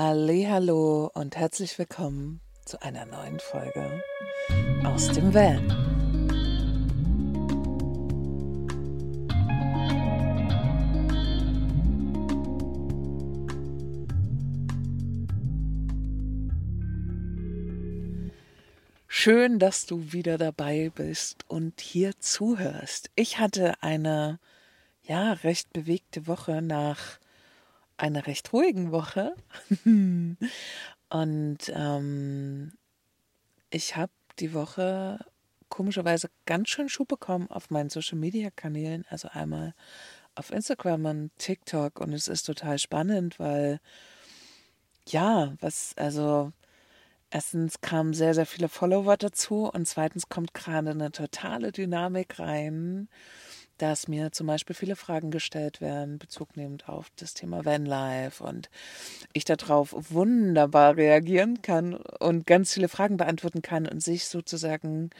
Hallo und herzlich willkommen zu einer neuen Folge aus dem Van. Schön, dass du wieder dabei bist und hier zuhörst. Ich hatte eine ja recht bewegte Woche nach einer recht ruhigen Woche. Und ähm, ich habe die Woche komischerweise ganz schön Schub bekommen auf meinen Social-Media-Kanälen. Also einmal auf Instagram und TikTok. Und es ist total spannend, weil ja, was, also erstens kamen sehr, sehr viele Follower dazu und zweitens kommt gerade eine totale Dynamik rein dass mir zum Beispiel viele Fragen gestellt werden, bezugnehmend auf das Thema Vanlife und ich darauf wunderbar reagieren kann und ganz viele Fragen beantworten kann und sich sozusagen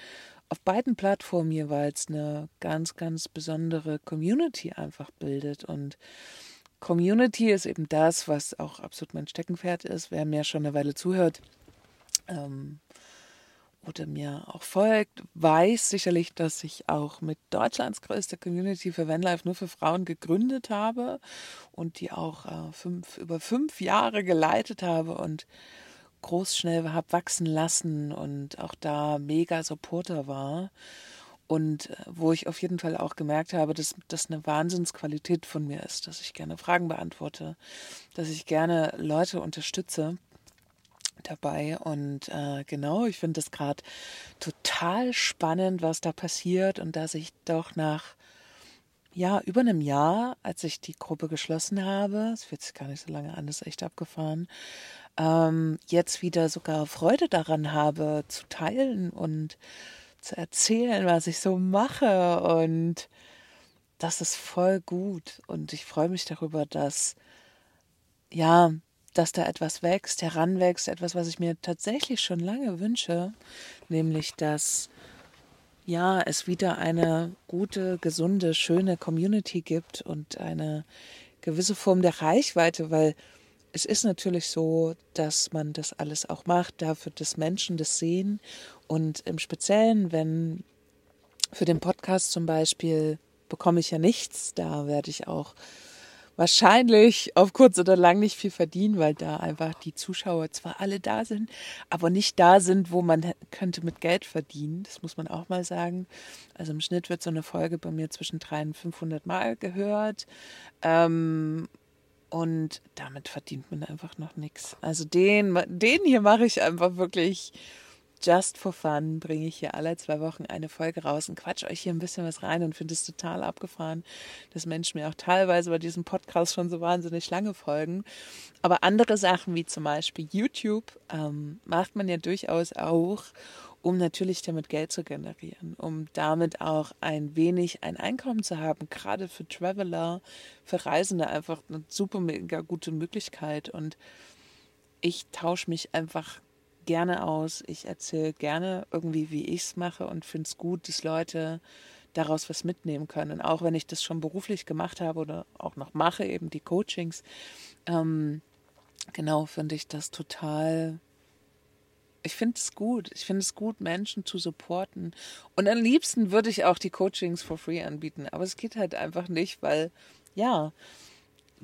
auf beiden Plattformen jeweils eine ganz, ganz besondere Community einfach bildet. Und Community ist eben das, was auch absolut mein Steckenpferd ist. Wer mir schon eine Weile zuhört, ähm, oder mir auch folgt, weiß sicherlich, dass ich auch mit Deutschlands größter Community für Vanlife nur für Frauen gegründet habe und die auch äh, fünf, über fünf Jahre geleitet habe und groß schnell habe wachsen lassen und auch da mega Supporter war. Und äh, wo ich auf jeden Fall auch gemerkt habe, dass das eine Wahnsinnsqualität von mir ist, dass ich gerne Fragen beantworte, dass ich gerne Leute unterstütze dabei. Und äh, genau, ich finde es gerade total spannend, was da passiert und dass ich doch nach ja, über einem Jahr, als ich die Gruppe geschlossen habe, es fühlt sich gar nicht so lange an, ist echt abgefahren, ähm, jetzt wieder sogar Freude daran habe, zu teilen und zu erzählen, was ich so mache. Und das ist voll gut. Und ich freue mich darüber, dass, ja, dass da etwas wächst, heranwächst, etwas, was ich mir tatsächlich schon lange wünsche, nämlich dass ja, es wieder eine gute, gesunde, schöne Community gibt und eine gewisse Form der Reichweite, weil es ist natürlich so, dass man das alles auch macht, dafür, dass Menschen das sehen. Und im Speziellen, wenn für den Podcast zum Beispiel bekomme ich ja nichts, da werde ich auch wahrscheinlich auf kurz oder lang nicht viel verdienen, weil da einfach die Zuschauer zwar alle da sind, aber nicht da sind, wo man könnte mit Geld verdienen. Das muss man auch mal sagen. Also im Schnitt wird so eine Folge bei mir zwischen 300 und 500 Mal gehört. Ähm, und damit verdient man einfach noch nichts. Also den, den hier mache ich einfach wirklich just for fun bringe ich hier alle zwei Wochen eine Folge raus und quatsch euch hier ein bisschen was rein und finde es total abgefahren, dass Menschen mir auch teilweise bei diesem Podcast schon so wahnsinnig lange folgen. Aber andere Sachen wie zum Beispiel YouTube ähm, macht man ja durchaus auch, um natürlich damit Geld zu generieren, um damit auch ein wenig ein Einkommen zu haben, gerade für Traveler, für Reisende einfach eine super mega gute Möglichkeit und ich tausche mich einfach gerne aus. Ich erzähle gerne irgendwie, wie ich es mache und finde es gut, dass Leute daraus was mitnehmen können. Auch wenn ich das schon beruflich gemacht habe oder auch noch mache, eben die Coachings. Ähm, genau, finde ich das total. Ich finde es gut. Ich finde es gut, Menschen zu supporten. Und am liebsten würde ich auch die Coachings for free anbieten. Aber es geht halt einfach nicht, weil, ja,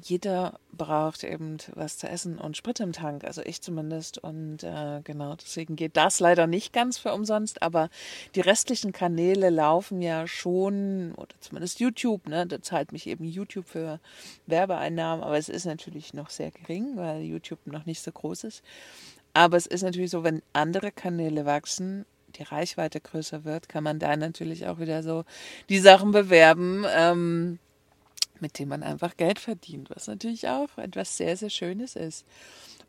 jeder braucht eben was zu essen und Sprit im Tank, also ich zumindest. Und äh, genau, deswegen geht das leider nicht ganz für umsonst, aber die restlichen Kanäle laufen ja schon, oder zumindest YouTube, ne? Da zahlt mich eben YouTube für Werbeeinnahmen, aber es ist natürlich noch sehr gering, weil YouTube noch nicht so groß ist. Aber es ist natürlich so, wenn andere Kanäle wachsen, die Reichweite größer wird, kann man da natürlich auch wieder so die Sachen bewerben. Ähm, mit dem man einfach Geld verdient, was natürlich auch etwas sehr, sehr Schönes ist.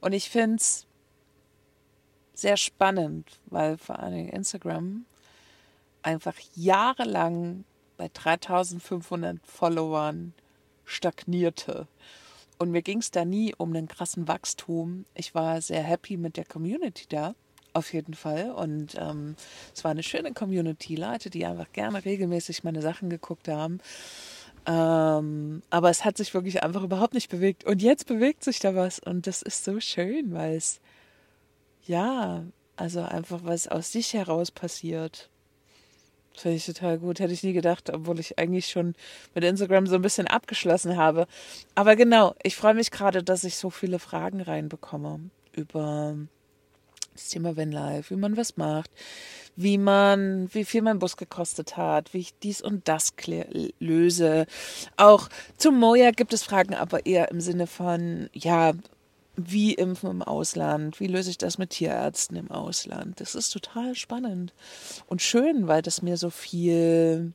Und ich finde es sehr spannend, weil vor allem Instagram einfach jahrelang bei 3500 Followern stagnierte. Und mir ging es da nie um einen krassen Wachstum. Ich war sehr happy mit der Community da, auf jeden Fall. Und ähm, es war eine schöne Community, Leute, die einfach gerne regelmäßig meine Sachen geguckt haben. Ähm, aber es hat sich wirklich einfach überhaupt nicht bewegt. Und jetzt bewegt sich da was. Und das ist so schön, weil es, ja, also einfach was aus sich heraus passiert. Finde ich total gut. Hätte ich nie gedacht, obwohl ich eigentlich schon mit Instagram so ein bisschen abgeschlossen habe. Aber genau, ich freue mich gerade, dass ich so viele Fragen reinbekomme über das Thema Vanlife, wie man was macht, wie man, wie viel mein Bus gekostet hat, wie ich dies und das löse. Auch zum Moja gibt es Fragen, aber eher im Sinne von, ja, wie impfen im Ausland, wie löse ich das mit Tierärzten im Ausland. Das ist total spannend und schön, weil das mir so viel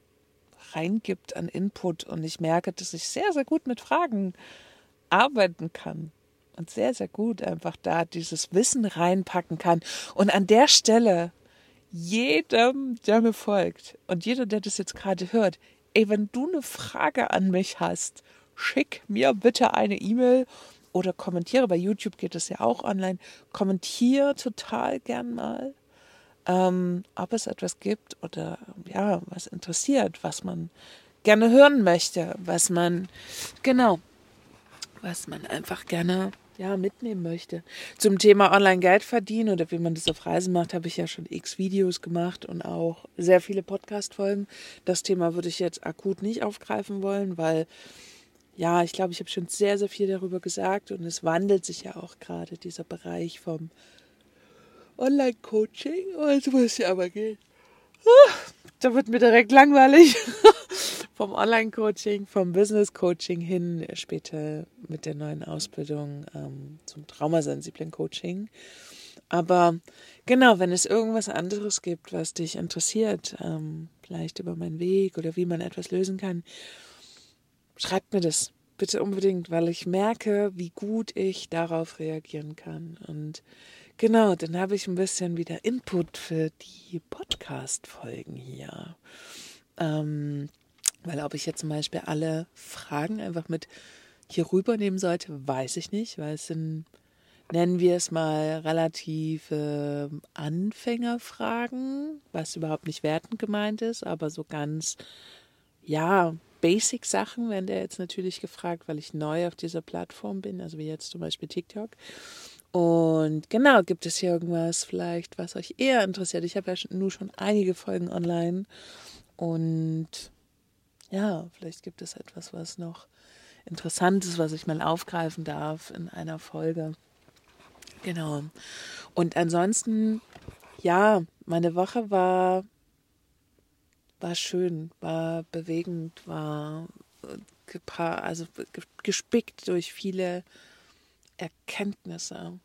reingibt an Input und ich merke, dass ich sehr, sehr gut mit Fragen arbeiten kann und sehr, sehr gut einfach da dieses Wissen reinpacken kann. Und an der Stelle jedem, der mir folgt und jeder, der das jetzt gerade hört, ey, wenn du eine Frage an mich hast, schick mir bitte eine E-Mail oder kommentiere. Bei YouTube geht es ja auch online. Kommentiere total gern mal, ähm, ob es etwas gibt oder ja, was interessiert, was man gerne hören möchte, was man, genau, was man einfach gerne ja, mitnehmen möchte. Zum Thema Online-Geld verdienen oder wie man das auf Reisen macht, habe ich ja schon x Videos gemacht und auch sehr viele Podcast-Folgen. Das Thema würde ich jetzt akut nicht aufgreifen wollen, weil ja, ich glaube, ich habe schon sehr, sehr viel darüber gesagt und es wandelt sich ja auch gerade dieser Bereich vom Online-Coaching. Oh, jetzt muss ich aber gehen. Ah, da wird mir direkt langweilig. vom Online-Coaching, vom Business-Coaching hin, später mit der neuen Ausbildung ähm, zum traumasensiblen Coaching. Aber genau, wenn es irgendwas anderes gibt, was dich interessiert, ähm, vielleicht über meinen Weg oder wie man etwas lösen kann, schreibt mir das bitte unbedingt, weil ich merke, wie gut ich darauf reagieren kann. Und genau, dann habe ich ein bisschen wieder Input für die Podcast-Folgen hier. Ähm, weil ob ich jetzt zum Beispiel alle Fragen einfach mit hier rübernehmen sollte, weiß ich nicht, weil es sind, nennen wir es mal, relative Anfängerfragen, was überhaupt nicht wertend gemeint ist, aber so ganz, ja, Basic-Sachen werden da jetzt natürlich gefragt, weil ich neu auf dieser Plattform bin, also wie jetzt zum Beispiel TikTok. Und genau, gibt es hier irgendwas vielleicht, was euch eher interessiert? Ich habe ja nur schon einige Folgen online und ja, vielleicht gibt es etwas, was noch interessant ist, was ich mal aufgreifen darf in einer Folge. Genau. Und ansonsten, ja, meine Woche war, war schön, war bewegend, war also gespickt durch viele Erkenntnisse,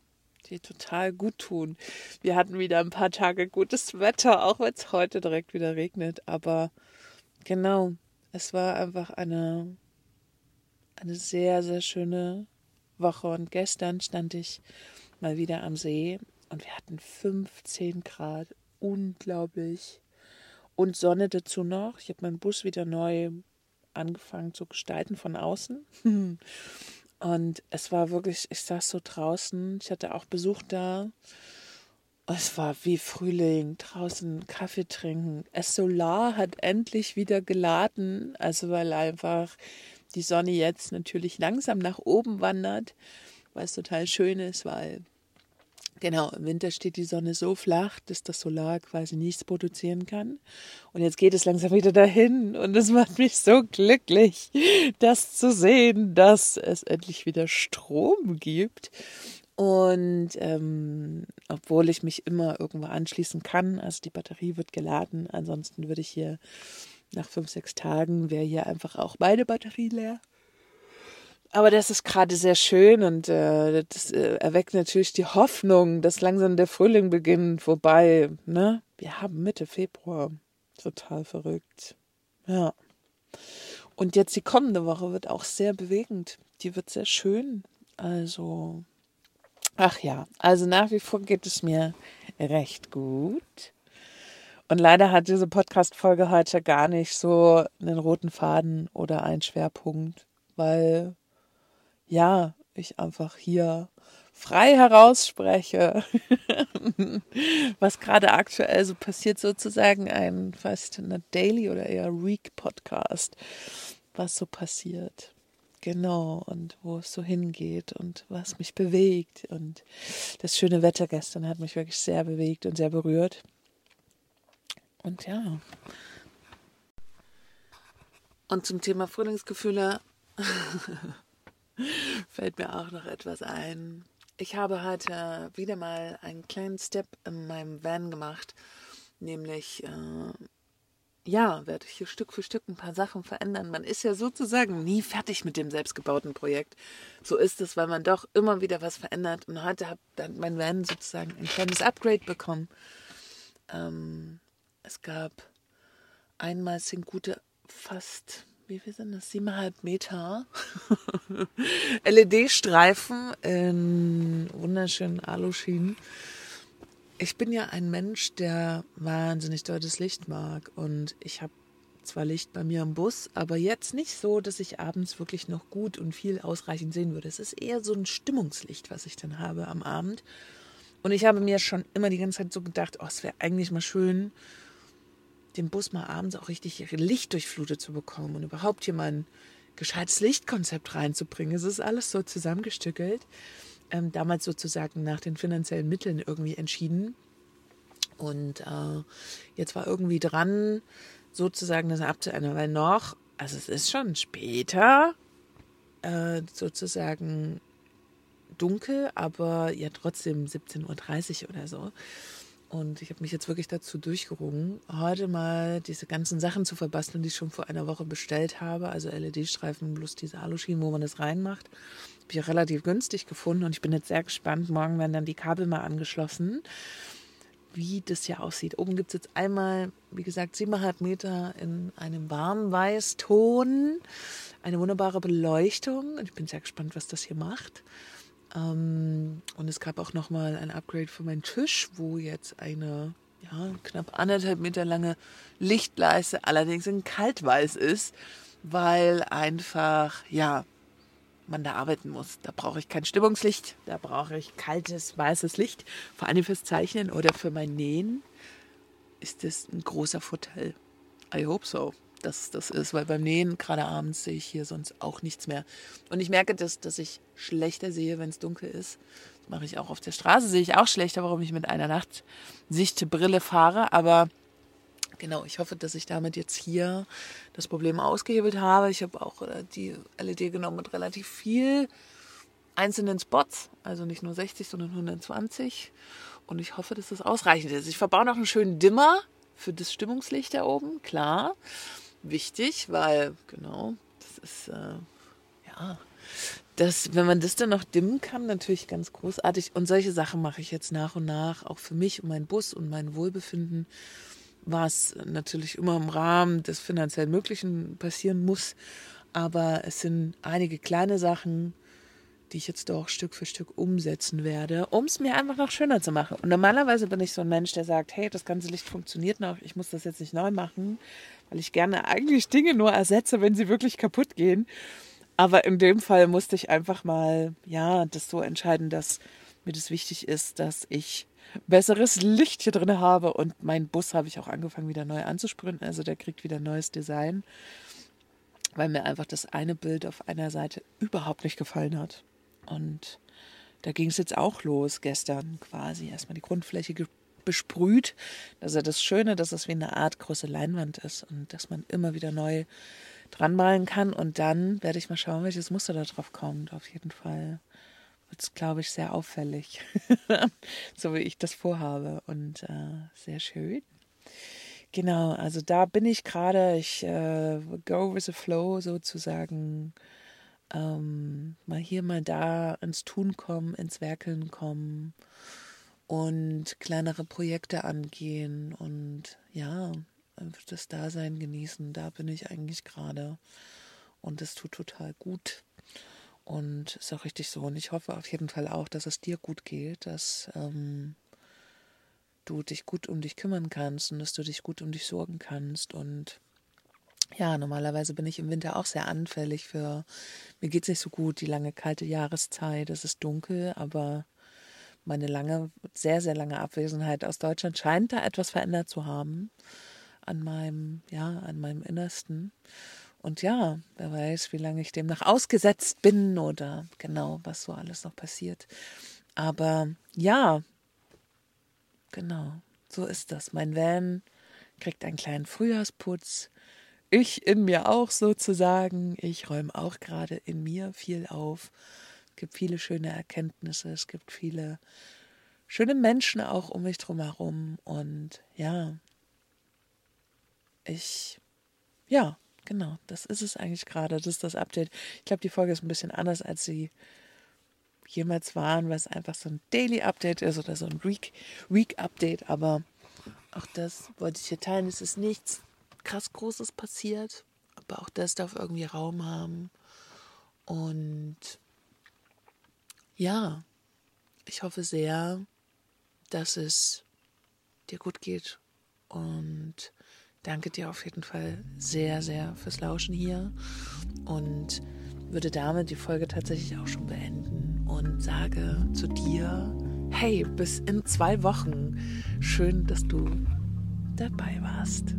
die total gut tun. Wir hatten wieder ein paar Tage gutes Wetter, auch wenn es heute direkt wieder regnet. Aber genau, es war einfach eine, eine sehr, sehr schöne Woche. Und gestern stand ich mal wieder am See und wir hatten 15 Grad. Unglaublich. Und Sonne dazu noch. Ich habe meinen Bus wieder neu angefangen zu gestalten von außen. Und es war wirklich, ich saß so draußen. Ich hatte auch Besuch da. Es war wie Frühling, draußen Kaffee trinken. Es Solar hat endlich wieder geladen, also weil einfach die Sonne jetzt natürlich langsam nach oben wandert, was total schön ist, weil genau im Winter steht die Sonne so flach, dass das Solar quasi nichts produzieren kann. Und jetzt geht es langsam wieder dahin und es macht mich so glücklich, das zu sehen, dass es endlich wieder Strom gibt und ähm, obwohl ich mich immer irgendwo anschließen kann, also die Batterie wird geladen, ansonsten würde ich hier nach fünf, sechs Tagen wäre hier einfach auch meine Batterie leer. Aber das ist gerade sehr schön und äh, das äh, erweckt natürlich die Hoffnung, dass langsam der Frühling beginnt. Wobei, ne, wir haben Mitte Februar. Total verrückt. Ja. Und jetzt die kommende Woche wird auch sehr bewegend. Die wird sehr schön. Also Ach ja, also nach wie vor geht es mir recht gut. Und leider hat diese Podcast-Folge heute gar nicht so einen roten Faden oder einen Schwerpunkt, weil ja, ich einfach hier frei herausspreche, was gerade aktuell so passiert, sozusagen ein fast eine Daily oder eher Week Podcast, was so passiert. Genau, und wo es so hingeht und was mich bewegt. Und das schöne Wetter gestern hat mich wirklich sehr bewegt und sehr berührt. Und ja. Und zum Thema Frühlingsgefühle fällt mir auch noch etwas ein. Ich habe heute wieder mal einen kleinen Step in meinem Van gemacht, nämlich äh, ja, werde ich hier Stück für Stück ein paar Sachen verändern. Man ist ja sozusagen nie fertig mit dem selbstgebauten Projekt. So ist es, weil man doch immer wieder was verändert. Und heute hat dann mein Van sozusagen ein kleines Upgrade bekommen. Ähm, es gab einmal sind gute fast, wie viel sind das? Siebeneinhalb Meter LED-Streifen in wunderschönen Aluschienen ich bin ja ein Mensch, der wahnsinnig deutliches Licht mag. Und ich habe zwar Licht bei mir im Bus, aber jetzt nicht so, dass ich abends wirklich noch gut und viel ausreichend sehen würde. Es ist eher so ein Stimmungslicht, was ich dann habe am Abend. Und ich habe mir schon immer die ganze Zeit so gedacht, oh, es wäre eigentlich mal schön, den Bus mal abends auch richtig Licht durchflutet zu bekommen und überhaupt hier mal ein gescheites Lichtkonzept reinzubringen. Es ist alles so zusammengestückelt ähm, damals sozusagen nach den finanziellen Mitteln irgendwie entschieden. Und äh, jetzt war irgendwie dran, sozusagen das abzuändern, weil noch, also es ist schon später, äh, sozusagen dunkel, aber ja trotzdem 17.30 Uhr oder so. Und ich habe mich jetzt wirklich dazu durchgerungen, heute mal diese ganzen Sachen zu verbasteln, die ich schon vor einer Woche bestellt habe. Also LED-Streifen plus diese Aluschienen, wo man das reinmacht. Habe ich auch relativ günstig gefunden und ich bin jetzt sehr gespannt. Morgen werden dann die Kabel mal angeschlossen, wie das hier aussieht. Oben gibt es jetzt einmal, wie gesagt, 7,5 Meter in einem warmen Weißton. Eine wunderbare Beleuchtung. Und ich bin sehr gespannt, was das hier macht. Ähm, und es gab auch nochmal ein Upgrade für meinen Tisch, wo jetzt eine ja, knapp anderthalb Meter lange Lichtleiste allerdings in kaltweiß ist, weil einfach, ja, man da arbeiten muss. Da brauche ich kein Stimmungslicht, da brauche ich kaltes, weißes Licht. Vor allem fürs Zeichnen oder für mein Nähen ist das ein großer Vorteil. I hope so dass das ist, weil beim Nähen, gerade abends, sehe ich hier sonst auch nichts mehr. Und ich merke, dass, dass ich schlechter sehe, wenn es dunkel ist. Das mache ich auch auf der Straße, sehe ich auch schlechter, warum ich mit einer Nachtsichtbrille fahre. Aber genau, ich hoffe, dass ich damit jetzt hier das Problem ausgehebelt habe. Ich habe auch äh, die LED genommen mit relativ viel einzelnen Spots, also nicht nur 60, sondern 120. Und ich hoffe, dass das ausreichend ist. Ich verbaue noch einen schönen Dimmer für das Stimmungslicht da oben, klar wichtig, weil, genau, das ist, äh, ja, das, wenn man das dann noch dimmen kann, natürlich ganz großartig. Und solche Sachen mache ich jetzt nach und nach, auch für mich und meinen Bus und mein Wohlbefinden, was natürlich immer im Rahmen des finanziell Möglichen passieren muss. Aber es sind einige kleine Sachen, die ich jetzt doch Stück für Stück umsetzen werde, um es mir einfach noch schöner zu machen. Und normalerweise bin ich so ein Mensch, der sagt, hey, das ganze Licht funktioniert noch, ich muss das jetzt nicht neu machen, weil ich gerne eigentlich Dinge nur ersetze, wenn sie wirklich kaputt gehen. Aber in dem Fall musste ich einfach mal, ja, das so entscheiden, dass mir das wichtig ist, dass ich besseres Licht hier drin habe. Und meinen Bus habe ich auch angefangen, wieder neu anzusprühen. Also der kriegt wieder neues Design, weil mir einfach das eine Bild auf einer Seite überhaupt nicht gefallen hat. Und da ging es jetzt auch los gestern quasi. Erstmal die Grundfläche besprüht. Das ist ja das Schöne, dass es wie eine Art große Leinwand ist und dass man immer wieder neu dran malen kann. Und dann werde ich mal schauen, welches Muster da drauf kommt. Auf jeden Fall wird es, glaube ich, sehr auffällig. so wie ich das vorhabe. Und äh, sehr schön. Genau, also da bin ich gerade. Ich äh, go with the flow sozusagen ähm, mal hier, mal da ins Tun kommen, ins Werkeln kommen und kleinere Projekte angehen und ja, das Dasein genießen. Da bin ich eigentlich gerade und es tut total gut. Und ist auch richtig so. Und ich hoffe auf jeden Fall auch, dass es dir gut geht, dass ähm, du dich gut um dich kümmern kannst und dass du dich gut um dich sorgen kannst und ja, normalerweise bin ich im Winter auch sehr anfällig für, mir geht es nicht so gut, die lange kalte Jahreszeit, es ist dunkel, aber meine lange, sehr, sehr lange Abwesenheit aus Deutschland scheint da etwas verändert zu haben an meinem, ja, an meinem Innersten. Und ja, wer weiß, wie lange ich dem noch ausgesetzt bin oder genau, was so alles noch passiert. Aber ja, genau, so ist das. Mein Van kriegt einen kleinen Frühjahrsputz. Ich in mir auch sozusagen. Ich räume auch gerade in mir viel auf. Es gibt viele schöne Erkenntnisse. Es gibt viele schöne Menschen auch um mich drum herum. Und ja, ich, ja, genau, das ist es eigentlich gerade. Das ist das Update. Ich glaube, die Folge ist ein bisschen anders, als sie jemals waren, weil es einfach so ein Daily Update ist oder so ein Week, Week Update. Aber auch das wollte ich hier teilen. Es ist nichts krass Großes passiert, aber auch das darf irgendwie Raum haben. Und ja, ich hoffe sehr, dass es dir gut geht und danke dir auf jeden Fall sehr, sehr fürs Lauschen hier und würde damit die Folge tatsächlich auch schon beenden und sage zu dir, hey, bis in zwei Wochen. Schön, dass du dabei warst.